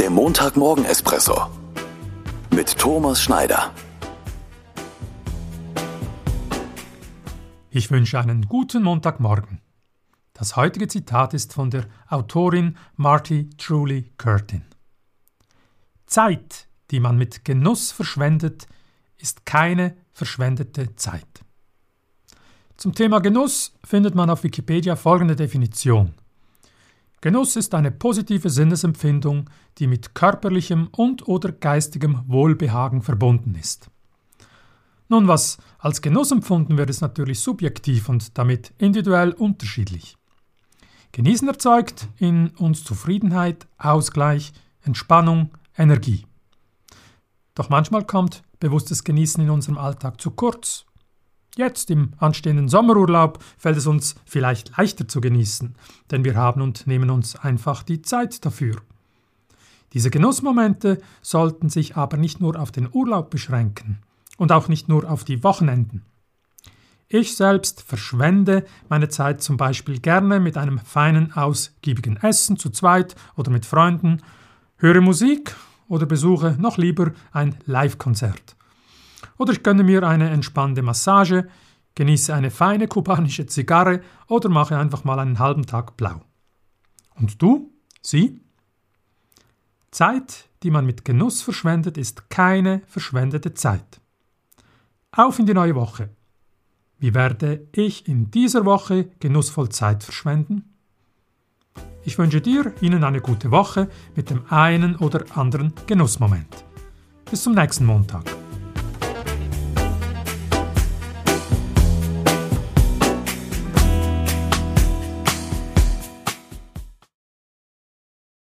Der Montagmorgen-Espresso mit Thomas Schneider. Ich wünsche einen guten Montagmorgen. Das heutige Zitat ist von der Autorin Marty Truly Curtin. Zeit, die man mit Genuss verschwendet, ist keine verschwendete Zeit. Zum Thema Genuss findet man auf Wikipedia folgende Definition. Genuss ist eine positive Sinnesempfindung, die mit körperlichem und/oder geistigem Wohlbehagen verbunden ist. Nun, was als Genuss empfunden wird, ist natürlich subjektiv und damit individuell unterschiedlich. Genießen erzeugt in uns Zufriedenheit, Ausgleich, Entspannung, Energie. Doch manchmal kommt bewusstes Genießen in unserem Alltag zu kurz Jetzt im anstehenden Sommerurlaub fällt es uns vielleicht leichter zu genießen, denn wir haben und nehmen uns einfach die Zeit dafür. Diese Genussmomente sollten sich aber nicht nur auf den Urlaub beschränken und auch nicht nur auf die Wochenenden. Ich selbst verschwende meine Zeit zum Beispiel gerne mit einem feinen, ausgiebigen Essen zu zweit oder mit Freunden, höre Musik oder besuche noch lieber ein Live-Konzert. Oder ich gönne mir eine entspannende Massage, genieße eine feine kubanische Zigarre oder mache einfach mal einen halben Tag blau. Und du? Sie? Zeit, die man mit Genuss verschwendet, ist keine verschwendete Zeit. Auf in die neue Woche. Wie werde ich in dieser Woche genussvoll Zeit verschwenden? Ich wünsche dir, Ihnen eine gute Woche mit dem einen oder anderen Genussmoment. Bis zum nächsten Montag.